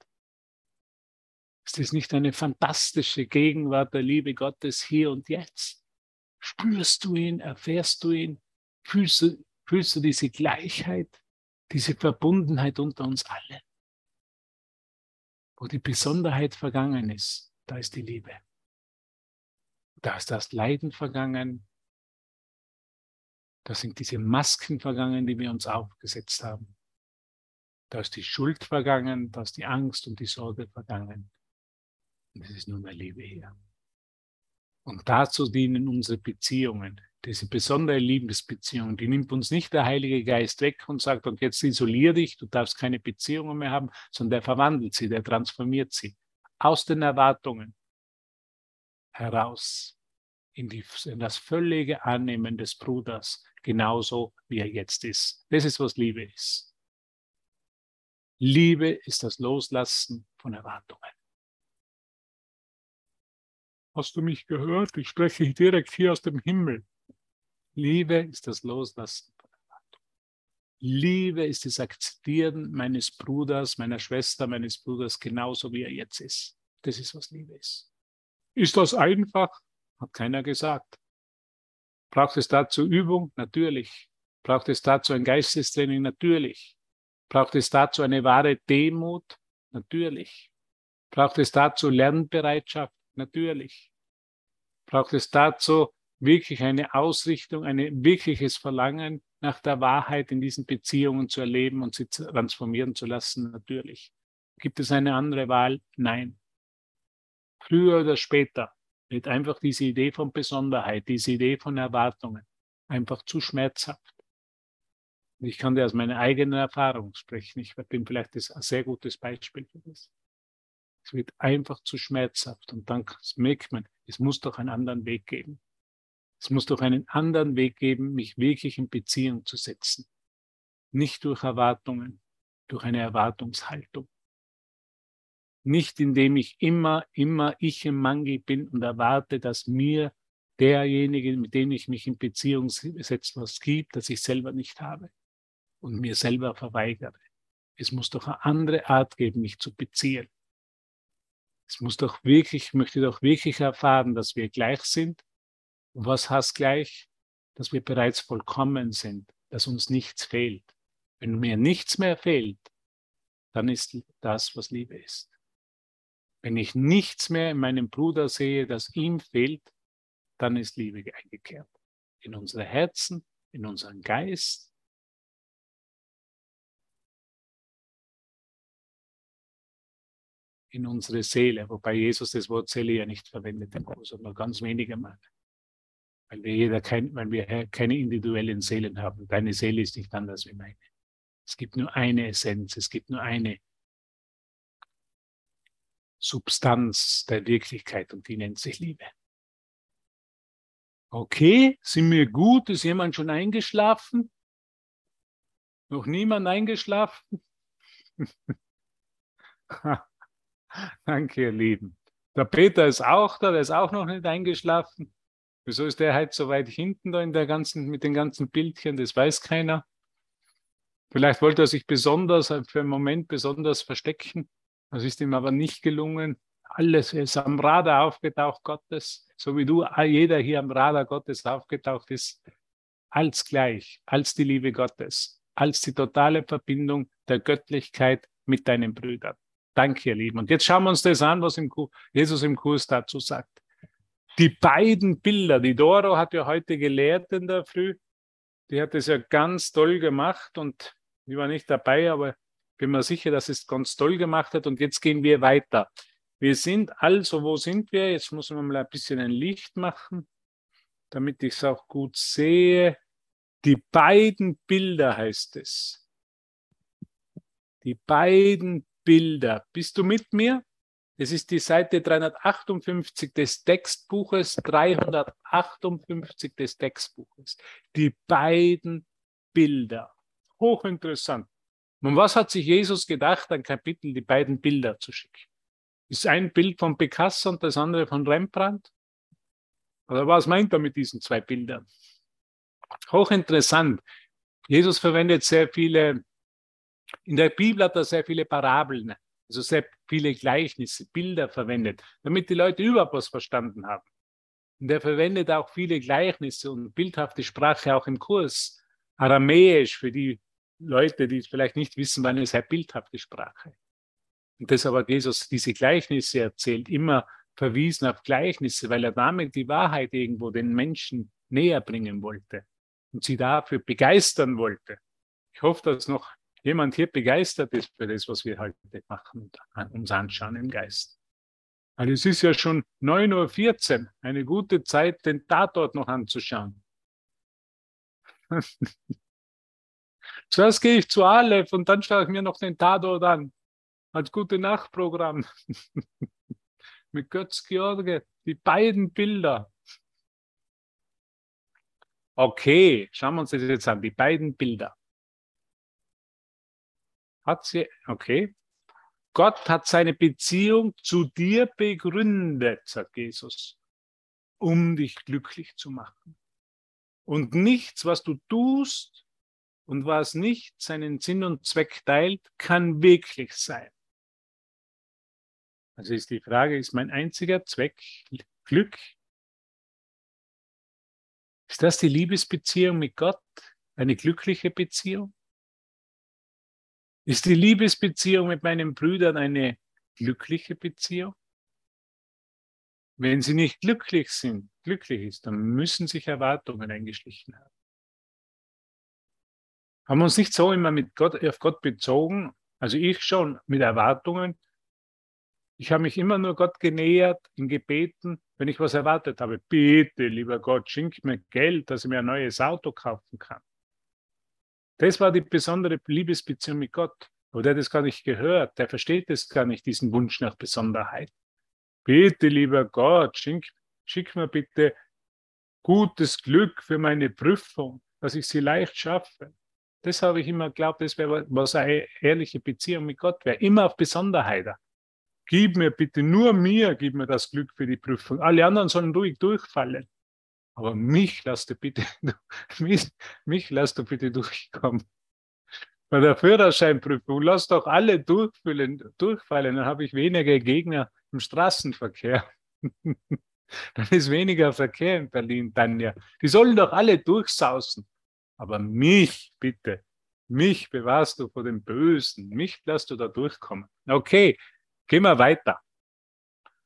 Ist es nicht eine fantastische Gegenwart der Liebe Gottes hier und jetzt? Spürst du ihn, erfährst du ihn, fühlst du, fühlst du diese Gleichheit, diese Verbundenheit unter uns allen? Wo die Besonderheit vergangen ist, da ist die Liebe. Da ist das Leiden vergangen. Da sind diese Masken vergangen, die wir uns aufgesetzt haben. Da ist die Schuld vergangen, da ist die Angst und die Sorge vergangen. Es ist nur mehr Liebe hier. Und dazu dienen unsere Beziehungen, diese besondere Liebesbeziehung. Die nimmt uns nicht der Heilige Geist weg und sagt, und jetzt isolier dich, du darfst keine Beziehungen mehr haben, sondern der verwandelt sie, der transformiert sie aus den Erwartungen heraus in, die, in das völlige Annehmen des Bruders, genauso wie er jetzt ist. Das ist, was Liebe ist. Liebe ist das Loslassen von Erwartungen. Hast du mich gehört? Ich spreche direkt hier aus dem Himmel. Liebe ist das Loslassen von Erwartung. Liebe ist das Akzeptieren meines Bruders, meiner Schwester, meines Bruders, genauso wie er jetzt ist. Das ist, was Liebe ist. Ist das einfach? Hat keiner gesagt. Braucht es dazu Übung? Natürlich. Braucht es dazu ein Geistestraining? Natürlich. Braucht es dazu eine wahre Demut? Natürlich. Braucht es dazu Lernbereitschaft? Natürlich. Braucht es dazu wirklich eine Ausrichtung, ein wirkliches Verlangen nach der Wahrheit in diesen Beziehungen zu erleben und sie transformieren zu lassen? Natürlich. Gibt es eine andere Wahl? Nein. Früher oder später wird einfach diese Idee von Besonderheit, diese Idee von Erwartungen einfach zu schmerzhaft. ich kann dir aus meiner eigenen Erfahrung sprechen. Ich bin vielleicht ein sehr gutes Beispiel für das. Wird einfach zu schmerzhaft und dann merkt man, es muss doch einen anderen Weg geben. Es muss doch einen anderen Weg geben, mich wirklich in Beziehung zu setzen. Nicht durch Erwartungen, durch eine Erwartungshaltung. Nicht indem ich immer, immer ich im Mangel bin und erwarte, dass mir derjenige, mit dem ich mich in Beziehung setze, was gibt, das ich selber nicht habe und mir selber verweigere. Es muss doch eine andere Art geben, mich zu beziehen. Es muss doch wirklich, ich möchte doch wirklich erfahren, dass wir gleich sind. Und was heißt gleich? Dass wir bereits vollkommen sind, dass uns nichts fehlt. Wenn mir nichts mehr fehlt, dann ist das, was Liebe ist. Wenn ich nichts mehr in meinem Bruder sehe, das ihm fehlt, dann ist Liebe eingekehrt. In unsere Herzen, in unseren Geist, in unsere Seele, wobei Jesus das Wort Seele ja nicht verwendet, sondern ganz wenige Mal. Weil wir, jeder kein, weil wir keine individuellen Seelen haben. Deine Seele ist nicht anders wie meine. Es gibt nur eine Essenz, es gibt nur eine Substanz der Wirklichkeit und die nennt sich Liebe. Okay, sind wir gut? Ist jemand schon eingeschlafen? Noch niemand eingeschlafen? *laughs* *laughs* Danke, ihr Lieben. Der Peter ist auch da, der ist auch noch nicht eingeschlafen. Wieso ist der halt so weit hinten da in der ganzen, mit den ganzen Bildchen? Das weiß keiner. Vielleicht wollte er sich besonders, für einen Moment besonders verstecken. Das ist ihm aber nicht gelungen. Alles ist am Radar aufgetaucht Gottes, so wie du, jeder hier am Radar Gottes aufgetaucht ist. als gleich, als die Liebe Gottes, als die totale Verbindung der Göttlichkeit mit deinen Brüdern. Danke, ihr Lieben. Und jetzt schauen wir uns das an, was im Jesus im Kurs dazu sagt. Die beiden Bilder, die Doro hat ja heute gelehrt in der Früh, die hat es ja ganz toll gemacht und ich war nicht dabei, aber bin mir sicher, dass es ganz toll gemacht hat. Und jetzt gehen wir weiter. Wir sind also, wo sind wir? Jetzt muss man mal ein bisschen ein Licht machen, damit ich es auch gut sehe. Die beiden Bilder heißt es. Die beiden Bilder. Bist du mit mir? Es ist die Seite 358 des Textbuches, 358 des Textbuches. Die beiden Bilder. Hochinteressant. Und was hat sich Jesus gedacht, ein Kapitel die beiden Bilder zu schicken? Ist ein Bild von Picasso und das andere von Rembrandt? Oder was meint er mit diesen zwei Bildern? Hochinteressant. Jesus verwendet sehr viele, in der Bibel hat er sehr viele Parabeln, also sehr viele Gleichnisse, Bilder verwendet, damit die Leute überhaupt was verstanden haben. Und er verwendet auch viele Gleichnisse und bildhafte Sprache auch im Kurs. Aramäisch für die Leute, die vielleicht nicht wissen, es eine bildhafte Sprache. Und deshalb hat Jesus diese Gleichnisse erzählt, immer verwiesen auf Gleichnisse, weil er damit die Wahrheit irgendwo den Menschen näher bringen wollte und sie dafür begeistern wollte. Ich hoffe, dass noch jemand hier begeistert ist für das, was wir heute machen und uns anschauen im Geist. Also es ist ja schon 9.14 Uhr, eine gute Zeit, den Tatort noch anzuschauen. *laughs* Zuerst gehe ich zu Aleph und dann schaue ich mir noch den Tatort an. Als gute Nachtprogramm. *laughs* Mit Götz George. Die beiden Bilder. Okay, schauen wir uns das jetzt an. Die beiden Bilder. Hat sie, okay. Gott hat seine Beziehung zu dir begründet, sagt Jesus, um dich glücklich zu machen. Und nichts, was du tust, und was nicht seinen Sinn und Zweck teilt, kann wirklich sein. Also ist die Frage, ist mein einziger Zweck Glück? Ist das die Liebesbeziehung mit Gott? Eine glückliche Beziehung? Ist die Liebesbeziehung mit meinen Brüdern eine glückliche Beziehung? Wenn sie nicht glücklich sind, glücklich ist, dann müssen sich Erwartungen eingeschlichen haben haben wir uns nicht so immer mit Gott, auf Gott bezogen, also ich schon mit Erwartungen. Ich habe mich immer nur Gott genähert in Gebeten, wenn ich was erwartet habe. Bitte, lieber Gott, schenk mir Geld, dass ich mir ein neues Auto kaufen kann. Das war die besondere Liebesbeziehung mit Gott. Aber der hat das gar nicht gehört. Der versteht das gar nicht, diesen Wunsch nach Besonderheit. Bitte, lieber Gott, schenk, schick mir bitte gutes Glück für meine Prüfung, dass ich sie leicht schaffe. Das habe ich immer geglaubt, das wäre was eine ehrliche Beziehung mit Gott wäre. Immer auf Besonderheiten. Gib mir bitte, nur mir, gib mir das Glück für die Prüfung. Alle anderen sollen ruhig durchfallen. Aber mich lass du bitte, *laughs* mich, mich lass du bitte durchkommen. Bei der Führerscheinprüfung lass doch alle durchfallen, durchfallen, dann habe ich weniger Gegner im Straßenverkehr. *laughs* dann ist weniger Verkehr in Berlin, Tanja. Die sollen doch alle durchsausen. Aber mich bitte, mich bewahrst du vor dem Bösen, mich lässt du da durchkommen. Okay, gehen wir weiter.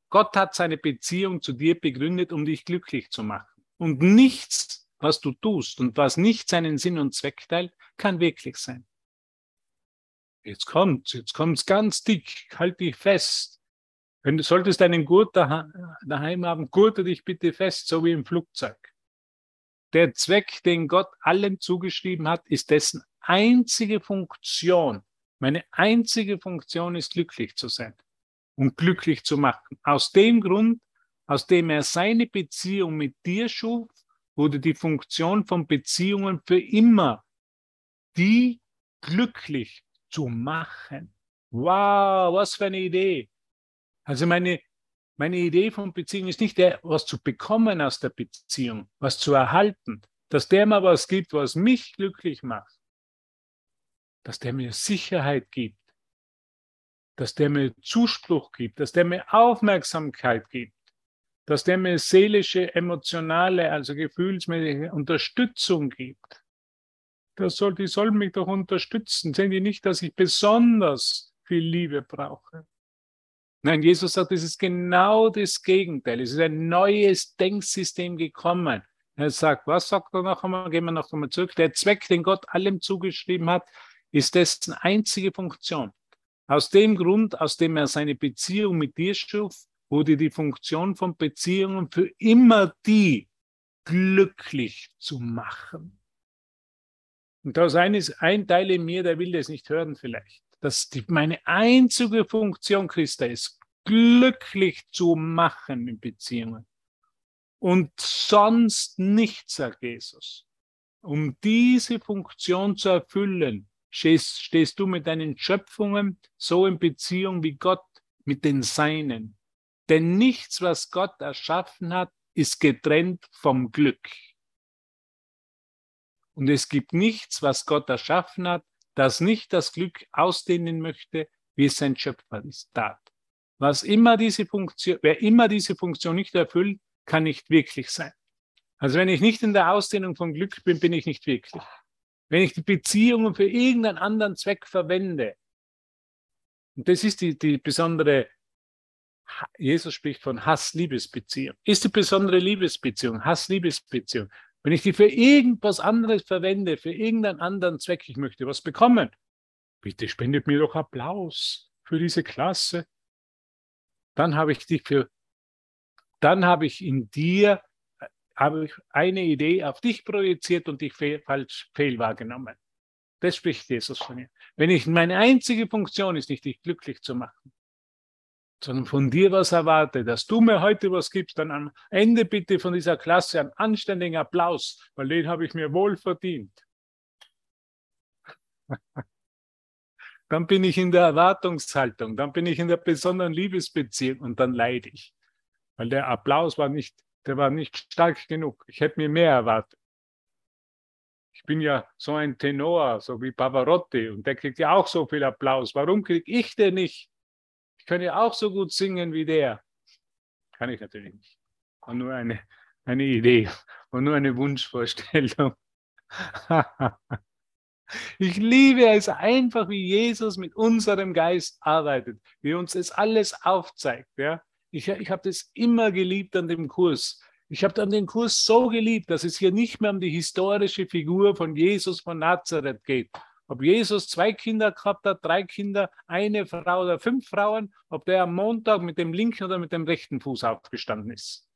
Gott hat seine Beziehung zu dir begründet, um dich glücklich zu machen. Und nichts, was du tust und was nicht seinen Sinn und Zweck teilt, kann wirklich sein. Jetzt kommt's, jetzt kommt's ganz dick, halt dich fest. Wenn du solltest einen Gurt daheim haben, gurte dich bitte fest, so wie im Flugzeug. Der Zweck, den Gott allen zugeschrieben hat, ist dessen einzige Funktion. Meine einzige Funktion ist glücklich zu sein und glücklich zu machen. Aus dem Grund, aus dem er seine Beziehung mit dir schuf, wurde die Funktion von Beziehungen für immer, die glücklich zu machen. Wow, was für eine Idee. Also meine meine Idee von Beziehung ist nicht der, was zu bekommen aus der Beziehung, was zu erhalten, dass der mir was gibt, was mich glücklich macht, dass der mir Sicherheit gibt, dass der mir Zuspruch gibt, dass der mir Aufmerksamkeit gibt, dass der mir seelische, emotionale, also gefühlsmäßige Unterstützung gibt. Das soll, die sollen mich doch unterstützen. Sehen die nicht, dass ich besonders viel Liebe brauche? Nein, Jesus sagt, es ist genau das Gegenteil. Es ist ein neues Denksystem gekommen. Er sagt, was sagt er noch einmal? Gehen wir noch einmal zurück. Der Zweck, den Gott allem zugeschrieben hat, ist dessen einzige Funktion. Aus dem Grund, aus dem er seine Beziehung mit dir schuf, wurde die Funktion von Beziehungen für immer die glücklich zu machen. Und da ist ein Teil in mir, der will das nicht hören vielleicht. Dass die, meine einzige Funktion, Christa, ist, glücklich zu machen in Beziehungen. Und sonst nichts, sagt Jesus. Um diese Funktion zu erfüllen, stehst, stehst du mit deinen Schöpfungen so in Beziehung wie Gott mit den Seinen. Denn nichts, was Gott erschaffen hat, ist getrennt vom Glück. Und es gibt nichts, was Gott erschaffen hat, das nicht das Glück ausdehnen möchte, wie es sein Schöpfer ist, tat. Was immer diese Funktion, wer immer diese Funktion nicht erfüllt, kann nicht wirklich sein. Also wenn ich nicht in der Ausdehnung von Glück bin, bin ich nicht wirklich. Wenn ich die Beziehungen für irgendeinen anderen Zweck verwende, und das ist die, die besondere, Jesus spricht von Hass-Liebesbeziehung, ist die besondere Liebesbeziehung, Hass-Liebesbeziehung. Wenn ich die für irgendwas anderes verwende, für irgendeinen anderen Zweck, ich möchte was bekommen, bitte spendet mir doch Applaus für diese Klasse. Dann habe ich dich für, dann habe ich in dir habe ich eine Idee auf dich projiziert und dich fehl, falsch fehl wahrgenommen. Das spricht Jesus von mir. Wenn ich meine einzige Funktion ist, nicht dich glücklich zu machen, sondern von dir was erwarte, dass du mir heute was gibst, dann am Ende bitte von dieser Klasse einen anständigen Applaus, weil den habe ich mir wohl verdient. *laughs* dann bin ich in der Erwartungshaltung, dann bin ich in der besonderen Liebesbeziehung und dann leide ich. Weil der Applaus war nicht der war nicht stark genug. Ich hätte mir mehr erwartet. Ich bin ja so ein Tenor, so wie Pavarotti, und der kriegt ja auch so viel Applaus. Warum kriege ich den nicht? Ich kann ja auch so gut singen wie der. Kann ich natürlich nicht. War nur eine, eine Idee und nur eine Wunschvorstellung. *laughs* Ich liebe es einfach, wie Jesus mit unserem Geist arbeitet, wie uns es alles aufzeigt. Ja? Ich, ich habe das immer geliebt an dem Kurs. Ich habe dann den Kurs so geliebt, dass es hier nicht mehr um die historische Figur von Jesus von Nazareth geht. Ob Jesus zwei Kinder gehabt hat, drei Kinder, eine Frau oder fünf Frauen, ob der am Montag mit dem linken oder mit dem rechten Fuß aufgestanden ist.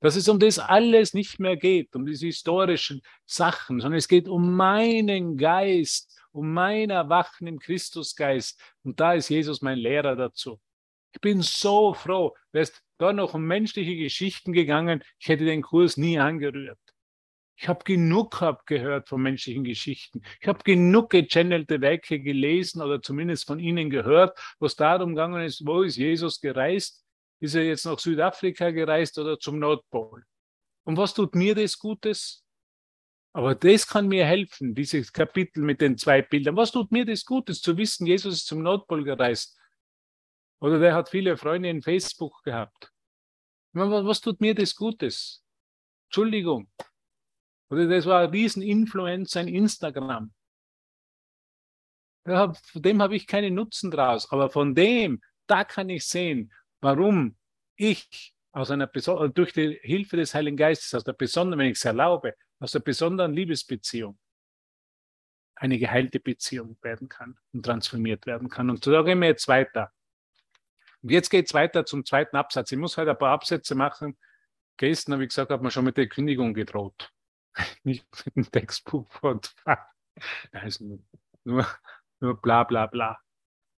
Dass es um das alles nicht mehr geht, um diese historischen Sachen, sondern es geht um meinen Geist, um mein Erwachen im Christusgeist. Und da ist Jesus mein Lehrer dazu. Ich bin so froh. Wäre es da noch um menschliche Geschichten gegangen, ich hätte den Kurs nie angerührt. Ich habe genug gehabt gehört von menschlichen Geschichten. Ich habe genug gechannelte Werke gelesen oder zumindest von ihnen gehört, was darum gegangen ist, wo ist Jesus gereist? Ist er jetzt nach Südafrika gereist oder zum Nordpol? Und was tut mir das Gutes? Aber das kann mir helfen, dieses Kapitel mit den zwei Bildern. Was tut mir das Gutes, zu wissen, Jesus ist zum Nordpol gereist? Oder der hat viele Freunde in Facebook gehabt. Was tut mir das Gutes? Entschuldigung. Oder das war ein Rieseninfluencer in Instagram. von dem habe ich keinen Nutzen draus. Aber von dem, da kann ich sehen, warum ich aus einer durch die Hilfe des Heiligen Geistes, aus der besonderen, wenn ich es erlaube, aus der besonderen Liebesbeziehung eine geheilte Beziehung werden kann und transformiert werden kann. Und da gehen wir jetzt weiter. Und jetzt geht es weiter zum zweiten Absatz. Ich muss halt ein paar Absätze machen. Gestern, habe ich gesagt, hat man schon mit der Kündigung gedroht. *laughs* Nicht mit dem Textbuch fortfahren. Das ist nur, nur bla bla bla.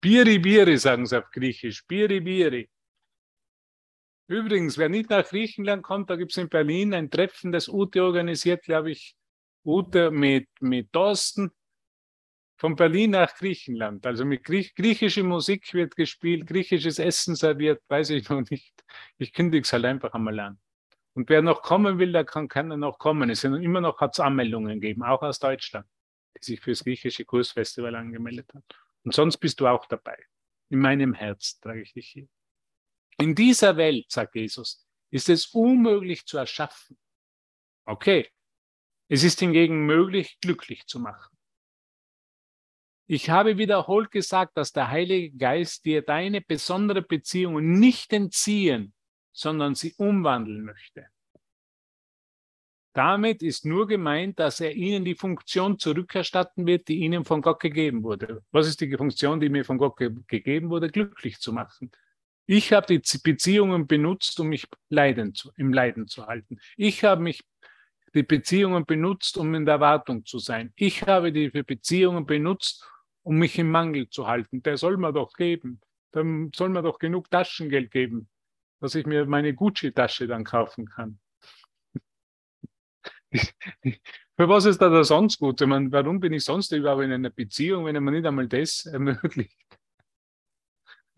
Biri Biri sagen sie auf Griechisch. Biri Biri. Übrigens, wer nicht nach Griechenland kommt, da gibt es in Berlin ein Treffen, das Ute organisiert, glaube ich, Ute mit, mit Thorsten von Berlin nach Griechenland. Also mit Griech griechische Musik wird gespielt, griechisches Essen serviert, weiß ich noch nicht. Ich kündige es halt einfach einmal an. Und wer noch kommen will, der kann, kann noch kommen. Es sind immer noch hat's Anmeldungen gegeben, auch aus Deutschland, die sich fürs griechische Kursfestival angemeldet haben. Und sonst bist du auch dabei. In meinem Herz trage ich dich hier. In dieser Welt, sagt Jesus, ist es unmöglich zu erschaffen. Okay. Es ist hingegen möglich, glücklich zu machen. Ich habe wiederholt gesagt, dass der Heilige Geist dir deine besondere Beziehung nicht entziehen, sondern sie umwandeln möchte. Damit ist nur gemeint, dass er ihnen die Funktion zurückerstatten wird, die ihnen von Gott gegeben wurde. Was ist die Funktion, die mir von Gott ge gegeben wurde? Glücklich zu machen. Ich habe die Beziehungen benutzt, um mich Leiden zu, im Leiden zu halten. Ich habe mich die Beziehungen benutzt, um in der Erwartung zu sein. Ich habe die Beziehungen benutzt, um mich im Mangel zu halten. Der soll mir doch geben. Dann soll mir doch genug Taschengeld geben, dass ich mir meine Gucci-Tasche dann kaufen kann. *laughs* Für was ist da, sonst gut? Ich meine, warum bin ich sonst überhaupt in einer Beziehung, wenn mir nicht einmal das ermöglicht?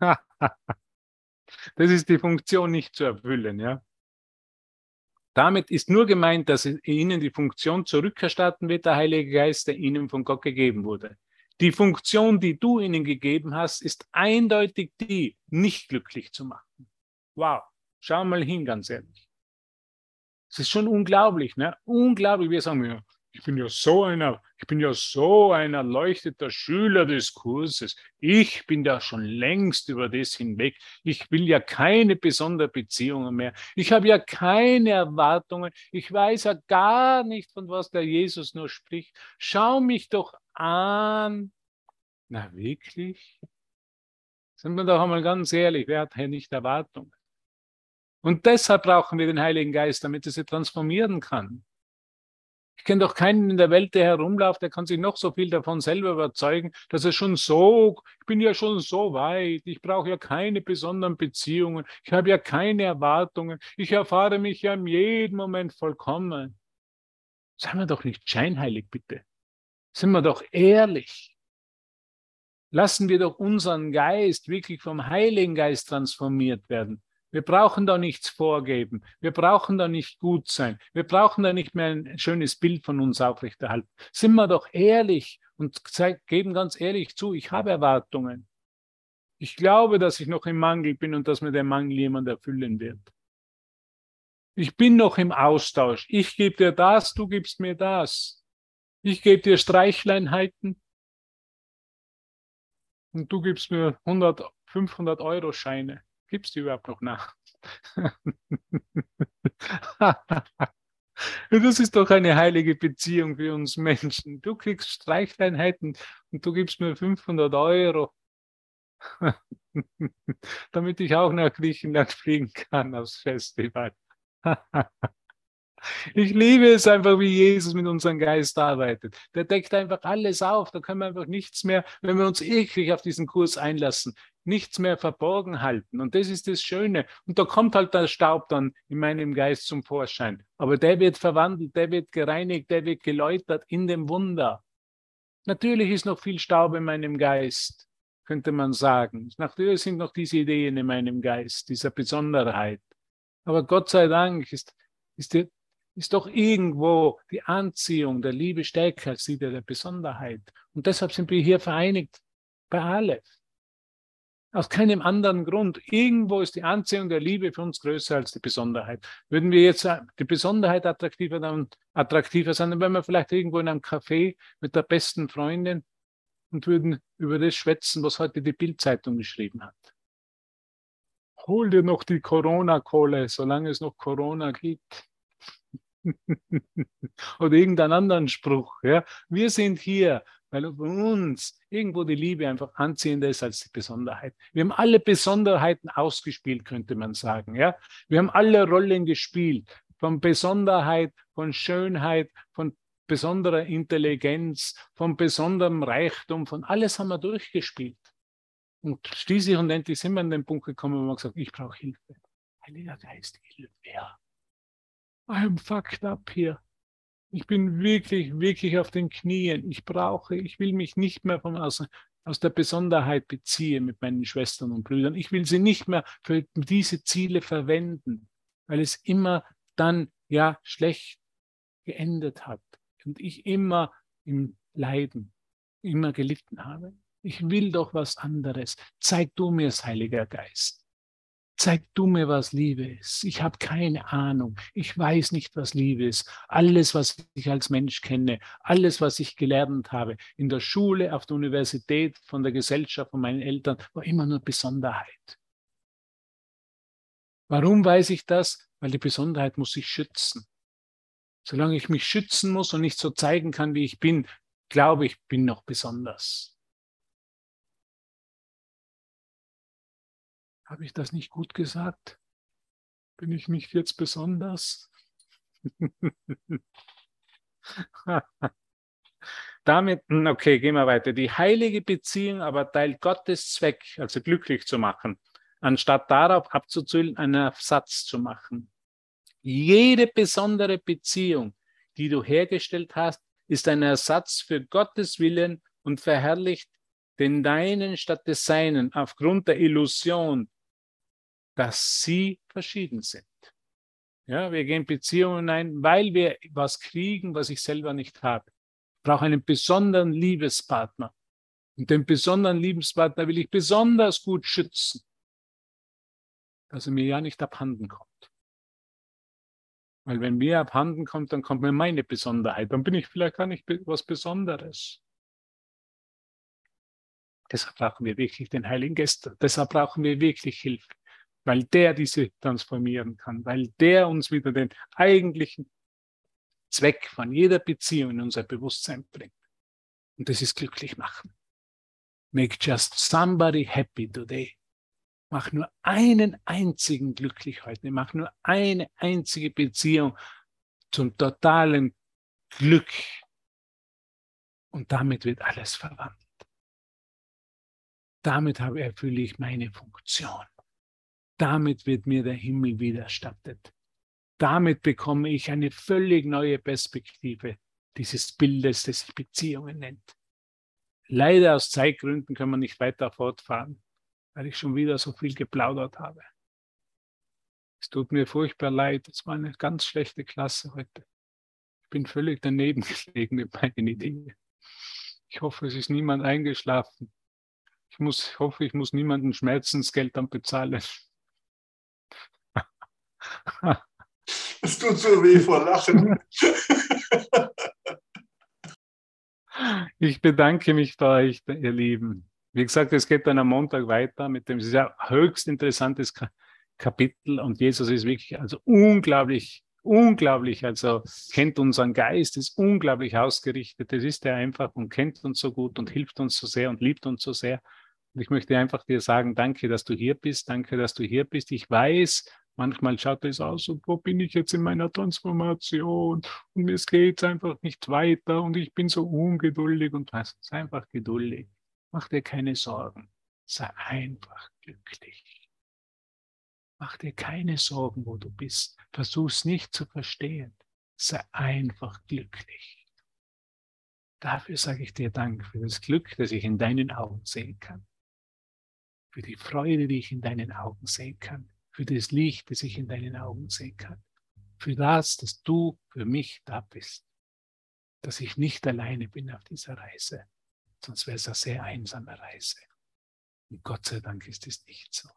*laughs* das ist die Funktion nicht zu erfüllen, ja. Damit ist nur gemeint, dass ihnen die Funktion zurückerstatten wird, der Heilige Geist, der ihnen von Gott gegeben wurde. Die Funktion, die du ihnen gegeben hast, ist eindeutig die, nicht glücklich zu machen. Wow, schau mal hin, ganz ehrlich. Es ist schon unglaublich, ne? Unglaublich. Wir sagen ja, ich bin ja so einer, ich bin ja so ein erleuchteter Schüler des Kurses. Ich bin ja schon längst über das hinweg. Ich will ja keine besonderen Beziehungen mehr. Ich habe ja keine Erwartungen. Ich weiß ja gar nicht, von was der Jesus nur spricht. Schau mich doch an. Na wirklich? Sind wir doch einmal ganz ehrlich, wer hat hier nicht Erwartungen? Und deshalb brauchen wir den Heiligen Geist, damit er sie transformieren kann. Ich kenne doch keinen in der Welt, der herumläuft, der kann sich noch so viel davon selber überzeugen, dass er schon so, ich bin ja schon so weit, ich brauche ja keine besonderen Beziehungen, ich habe ja keine Erwartungen, ich erfahre mich ja in jedem Moment vollkommen. Seien wir doch nicht scheinheilig, bitte. Sind wir doch ehrlich. Lassen wir doch unseren Geist wirklich vom Heiligen Geist transformiert werden. Wir brauchen da nichts vorgeben. Wir brauchen da nicht gut sein. Wir brauchen da nicht mehr ein schönes Bild von uns aufrechterhalten. Sind wir doch ehrlich und geben ganz ehrlich zu, ich habe Erwartungen. Ich glaube, dass ich noch im Mangel bin und dass mir der Mangel jemand erfüllen wird. Ich bin noch im Austausch. Ich gebe dir das, du gibst mir das. Ich gebe dir Streichleinheiten und du gibst mir 100, 500 Euro Scheine. Gibt es die überhaupt noch nach? Das ist doch eine heilige Beziehung für uns Menschen. Du kriegst Streichleinheiten und du gibst mir 500 Euro, *laughs* damit ich auch nach Griechenland fliegen kann aufs Festival. *laughs* Ich liebe es einfach, wie Jesus mit unserem Geist arbeitet. Der deckt einfach alles auf. Da können wir einfach nichts mehr, wenn wir uns wirklich auf diesen Kurs einlassen, nichts mehr verborgen halten. Und das ist das Schöne. Und da kommt halt der Staub dann in meinem Geist zum Vorschein. Aber der wird verwandelt, der wird gereinigt, der wird geläutert in dem Wunder. Natürlich ist noch viel Staub in meinem Geist, könnte man sagen. Natürlich sind noch diese Ideen in meinem Geist, dieser Besonderheit. Aber Gott sei Dank ist, ist ist doch irgendwo die Anziehung der Liebe stärker als die der Besonderheit. Und deshalb sind wir hier vereinigt bei Aleph. Aus keinem anderen Grund. Irgendwo ist die Anziehung der Liebe für uns größer als die Besonderheit. Würden wir jetzt die Besonderheit attraktiver, dann attraktiver sein, dann wären wir vielleicht irgendwo in einem Café mit der besten Freundin und würden über das schwätzen, was heute die Bildzeitung geschrieben hat. Hol dir noch die Corona-Kohle, solange es noch Corona gibt. *laughs* Oder irgendeinen anderen Spruch. Ja? Wir sind hier, weil für uns irgendwo die Liebe einfach anziehender ist als die Besonderheit. Wir haben alle Besonderheiten ausgespielt, könnte man sagen. Ja? Wir haben alle Rollen gespielt. Von Besonderheit, von Schönheit, von besonderer Intelligenz, von besonderem Reichtum, von alles haben wir durchgespielt. Und schließlich und endlich sind wir an den Punkt gekommen, wo wir gesagt ich brauche Hilfe. Heiliger Geist, Hilfe. Ja. I'm fucked up hier. Ich bin wirklich, wirklich auf den Knien. Ich brauche, ich will mich nicht mehr von außen aus der Besonderheit beziehen mit meinen Schwestern und Brüdern. Ich will sie nicht mehr für diese Ziele verwenden, weil es immer dann ja schlecht geendet hat und ich immer im Leiden, immer gelitten habe. Ich will doch was anderes. Zeig du mir es, Heiliger Geist. Zeig du mir, was Liebe ist. Ich habe keine Ahnung. Ich weiß nicht, was Liebe ist. Alles, was ich als Mensch kenne, alles, was ich gelernt habe, in der Schule, auf der Universität, von der Gesellschaft, von meinen Eltern, war immer nur Besonderheit. Warum weiß ich das? Weil die Besonderheit muss ich schützen. Solange ich mich schützen muss und nicht so zeigen kann, wie ich bin, glaube ich, bin noch besonders. Habe ich das nicht gut gesagt? Bin ich nicht jetzt besonders? *laughs* Damit, hm, okay, gehen wir weiter. Die heilige Beziehung aber teilt Gottes Zweck, also glücklich zu machen, anstatt darauf abzuzählen, einen Ersatz zu machen. Jede besondere Beziehung, die du hergestellt hast, ist ein Ersatz für Gottes Willen und verherrlicht den deinen statt des seinen aufgrund der Illusion, dass sie verschieden sind. Ja, wir gehen Beziehungen ein, weil wir was kriegen, was ich selber nicht habe. Ich brauche einen besonderen Liebespartner. Und den besonderen Liebespartner will ich besonders gut schützen, dass er mir ja nicht abhanden kommt. Weil wenn mir abhanden kommt, dann kommt mir meine Besonderheit. Dann bin ich vielleicht gar nicht was Besonderes. Deshalb brauchen wir wirklich den Heiligen Geist. Deshalb brauchen wir wirklich Hilfe weil der diese transformieren kann, weil der uns wieder den eigentlichen Zweck von jeder Beziehung in unser Bewusstsein bringt. Und das ist glücklich machen. Make just somebody happy today. Mach nur einen einzigen glücklich heute. Mach nur eine einzige Beziehung zum totalen Glück. Und damit wird alles verwandelt. Damit erfülle ich meine Funktion. Damit wird mir der Himmel widerstattet. Damit bekomme ich eine völlig neue Perspektive dieses Bildes, das sich Beziehungen nennt. Leider aus Zeitgründen können wir nicht weiter fortfahren, weil ich schon wieder so viel geplaudert habe. Es tut mir furchtbar leid. Es war eine ganz schlechte Klasse heute. Ich bin völlig daneben *laughs* gelegen mit meinen Ideen. Ich hoffe, es ist niemand eingeschlafen. Ich muss, ich hoffe, ich muss niemanden Schmerzensgeld dann bezahlen.
Es tut so weh vor Lachen.
Ich bedanke mich bei euch, ihr Lieben. Wie gesagt, es geht dann am Montag weiter mit dem sehr höchst interessantes Kapitel und Jesus ist wirklich also unglaublich, unglaublich, also kennt unseren Geist, ist unglaublich ausgerichtet. Das ist er einfach und kennt uns so gut und hilft uns so sehr und liebt uns so sehr. Und ich möchte einfach dir sagen, danke, dass du hier bist, danke, dass du hier bist. Ich weiß, Manchmal schaut es aus, und wo bin ich jetzt in meiner Transformation und mir geht einfach nicht weiter und ich bin so ungeduldig und was, sei einfach geduldig. Mach dir keine Sorgen. Sei einfach glücklich. Mach dir keine Sorgen, wo du bist. Versuch's nicht zu verstehen. Sei einfach glücklich. Dafür sage ich dir Dank für das Glück, das ich in deinen Augen sehen kann. Für die Freude, die ich in deinen Augen sehen kann für das Licht, das ich in deinen Augen sehen kann, für das, dass du für mich da bist, dass ich nicht alleine bin auf dieser Reise, sonst wäre es eine sehr einsame Reise. Und Gott sei Dank ist es nicht so.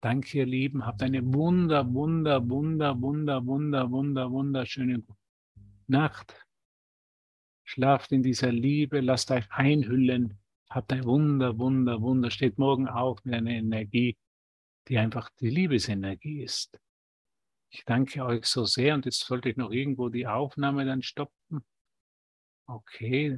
Danke, ihr Lieben, habt eine wunder, wunder, wunder, wunder, wunder, wunder, wunderschöne Nacht. Schlaft in dieser Liebe, lasst euch einhüllen, habt ein wunder, wunder, wunder, steht morgen auf mit einer Energie, die einfach die Liebesenergie ist. Ich danke euch so sehr und jetzt sollte ich noch irgendwo die Aufnahme dann stoppen. Okay,